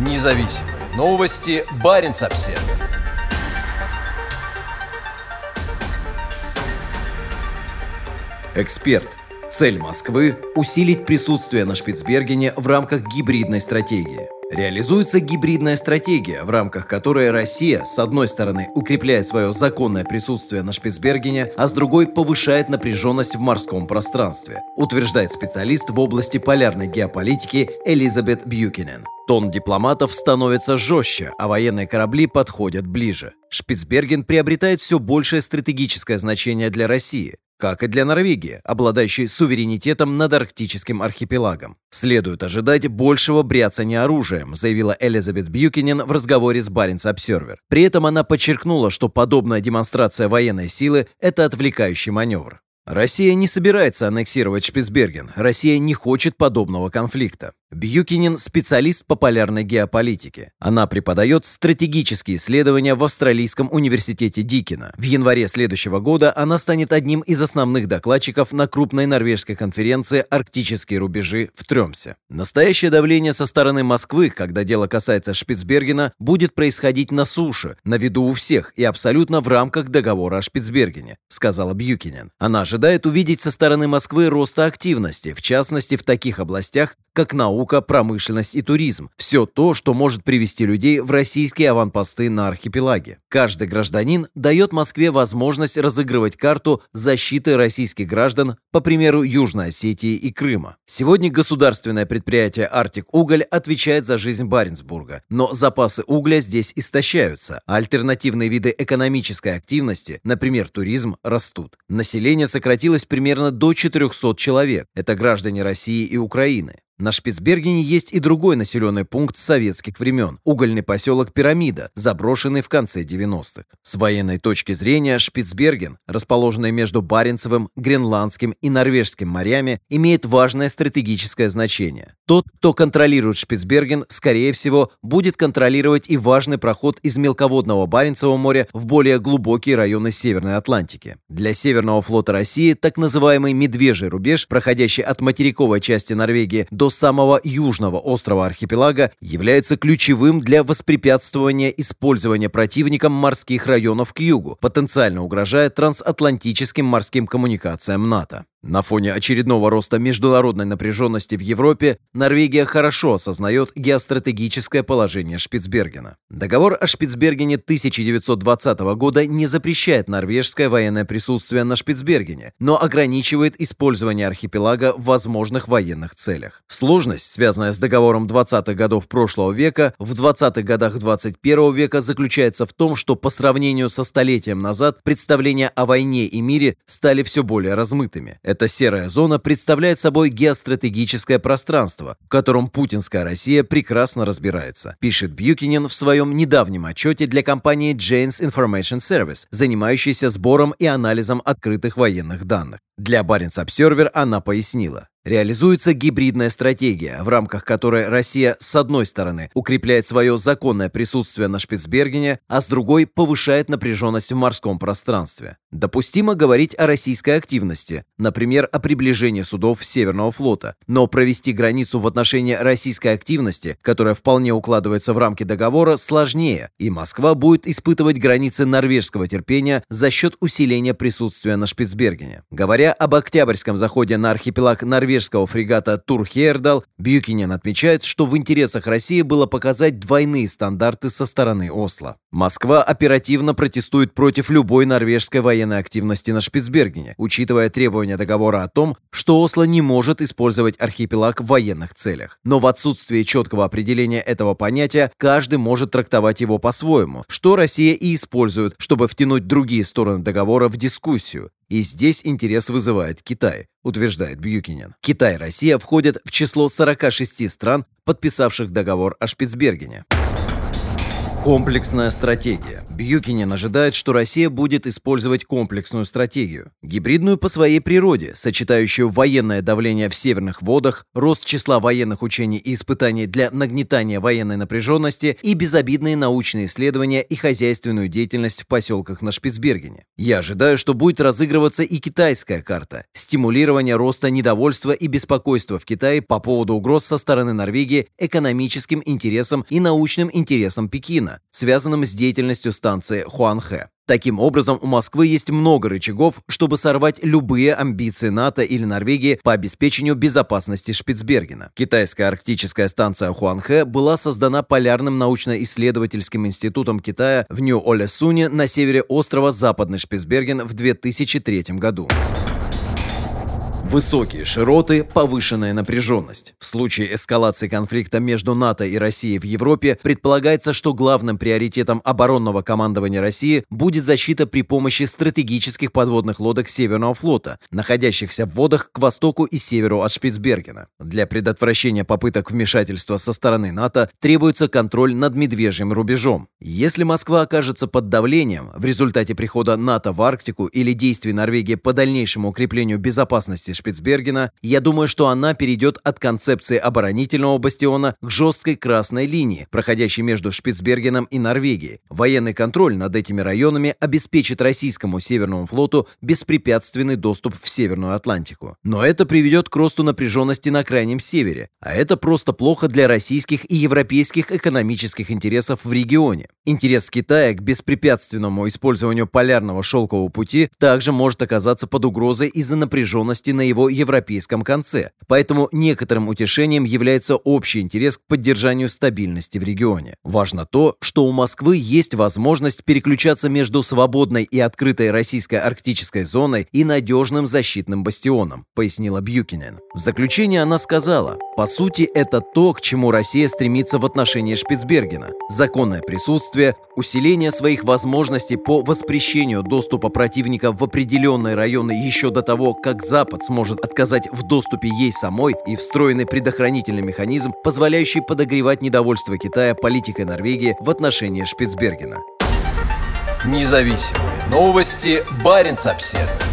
Независимые новости. Барин обсерва Эксперт. Цель Москвы – усилить присутствие на Шпицбергене в рамках гибридной стратегии. Реализуется гибридная стратегия, в рамках которой Россия, с одной стороны, укрепляет свое законное присутствие на Шпицбергене, а с другой повышает напряженность в морском пространстве, утверждает специалист в области полярной геополитики Элизабет Бьюкинен. Тон дипломатов становится жестче, а военные корабли подходят ближе. Шпицберген приобретает все большее стратегическое значение для России как и для Норвегии, обладающей суверенитетом над арктическим архипелагом. Следует ожидать большего бряцания оружием, заявила Элизабет Бьюкинен в разговоре с Баренц Обсервер. При этом она подчеркнула, что подобная демонстрация военной силы – это отвлекающий маневр. Россия не собирается аннексировать Шпицберген. Россия не хочет подобного конфликта. Бьюкинин – специалист по полярной геополитике. Она преподает стратегические исследования в Австралийском университете Дикина. В январе следующего года она станет одним из основных докладчиков на крупной норвежской конференции «Арктические рубежи» в Тремсе. Настоящее давление со стороны Москвы, когда дело касается Шпицбергена, будет происходить на суше, на виду у всех и абсолютно в рамках договора о Шпицбергене, сказала Бьюкинин. Она ожидает увидеть со стороны Москвы роста активности, в частности в таких областях, как наука, промышленность и туризм. Все то, что может привести людей в российские аванпосты на архипелаге. Каждый гражданин дает Москве возможность разыгрывать карту защиты российских граждан, по примеру Южной Осетии и Крыма. Сегодня государственное предприятие «Арктик Уголь» отвечает за жизнь Баренцбурга, но запасы угля здесь истощаются, а альтернативные виды экономической активности, например, туризм, растут. Население сократилось примерно до 400 человек. Это граждане России и Украины. На Шпицбергене есть и другой населенный пункт советских времен – угольный поселок Пирамида, заброшенный в конце 90-х. С военной точки зрения Шпицберген, расположенный между Баренцевым, Гренландским и Норвежским морями, имеет важное стратегическое значение. Тот, кто контролирует Шпицберген, скорее всего, будет контролировать и важный проход из мелководного Баренцевого моря в более глубокие районы Северной Атлантики. Для Северного флота России так называемый «медвежий рубеж», проходящий от материковой части Норвегии до самого южного острова архипелага является ключевым для воспрепятствования использования противником морских районов к югу, потенциально угрожая трансатлантическим морским коммуникациям НАТО. На фоне очередного роста международной напряженности в Европе Норвегия хорошо осознает геостратегическое положение Шпицбергена. Договор о Шпицбергене 1920 года не запрещает норвежское военное присутствие на Шпицбергене, но ограничивает использование архипелага в возможных военных целях. Сложность, связанная с договором 20-х годов прошлого века, в 20-х годах 21 века заключается в том, что по сравнению со столетием назад представления о войне и мире стали все более размытыми. Эта серая зона представляет собой геостратегическое пространство, в котором путинская Россия прекрасно разбирается, пишет Бьюкинин в своем недавнем отчете для компании Jane's Information Service, занимающейся сбором и анализом открытых военных данных. Для Баренц Обсервер она пояснила. Реализуется гибридная стратегия, в рамках которой Россия с одной стороны укрепляет свое законное присутствие на Шпицбергене, а с другой повышает напряженность в морском пространстве. Допустимо говорить о российской активности, например, о приближении судов Северного флота, но провести границу в отношении российской активности, которая вполне укладывается в рамки договора, сложнее, и Москва будет испытывать границы норвежского терпения за счет усиления присутствия на Шпицбергене. Говоря об октябрьском заходе на архипелаг Норвегии, норвежского фрегата Турхердал Бьюкинен отмечает, что в интересах России было показать двойные стандарты со стороны Осло. Москва оперативно протестует против любой норвежской военной активности на Шпицбергене, учитывая требования договора о том, что Осло не может использовать архипелаг в военных целях. Но в отсутствии четкого определения этого понятия каждый может трактовать его по-своему, что Россия и использует, чтобы втянуть другие стороны договора в дискуссию. И здесь интерес вызывает Китай, утверждает Бьюкинен. Китай и Россия входят в число 46 стран, подписавших договор о Шпицбергене. Комплексная стратегия. Бьюкинин ожидает, что Россия будет использовать комплексную стратегию. Гибридную по своей природе, сочетающую военное давление в северных водах, рост числа военных учений и испытаний для нагнетания военной напряженности и безобидные научные исследования и хозяйственную деятельность в поселках на Шпицбергене. Я ожидаю, что будет разыгрываться и китайская карта – стимулирование роста недовольства и беспокойства в Китае по поводу угроз со стороны Норвегии экономическим интересам и научным интересам Пекина, связанным с деятельностью станции Хуанхэ. Таким образом, у Москвы есть много рычагов, чтобы сорвать любые амбиции НАТО или Норвегии по обеспечению безопасности Шпицбергена. Китайская арктическая станция Хуанхэ была создана Полярным научно-исследовательским институтом Китая в Нью-Олесуне на севере острова Западный Шпицберген в 2003 году. Высокие широты, повышенная напряженность. В случае эскалации конфликта между НАТО и Россией в Европе предполагается, что главным приоритетом оборонного командования России будет защита при помощи стратегических подводных лодок Северного флота, находящихся в водах к востоку и северу от Шпицбергена. Для предотвращения попыток вмешательства со стороны НАТО требуется контроль над медвежьим рубежом. Если Москва окажется под давлением в результате прихода НАТО в Арктику или действий Норвегии по дальнейшему укреплению безопасности Шпицбергена, я думаю, что она перейдет от концепции оборонительного бастиона к жесткой красной линии, проходящей между Шпицбергеном и Норвегией. Военный контроль над этими районами обеспечит российскому Северному флоту беспрепятственный доступ в Северную Атлантику. Но это приведет к росту напряженности на Крайнем Севере, а это просто плохо для российских и европейских экономических интересов в регионе. Интерес Китая к беспрепятственному использованию полярного шелкового пути также может оказаться под угрозой из-за напряженности на его европейском конце, поэтому некоторым утешением является общий интерес к поддержанию стабильности в регионе. Важно то, что у Москвы есть возможность переключаться между свободной и открытой российской арктической зоной и надежным защитным бастионом, пояснила Бьюкинен. В заключение она сказала, по сути, это то, к чему Россия стремится в отношении Шпицбергена. Законное присутствие, усиление своих возможностей по воспрещению доступа противника в определенные районы еще до того, как Запад сможет может отказать в доступе ей самой и встроенный предохранительный механизм, позволяющий подогревать недовольство Китая политикой Норвегии в отношении Шпицбергена. Независимые новости. Барин обседный.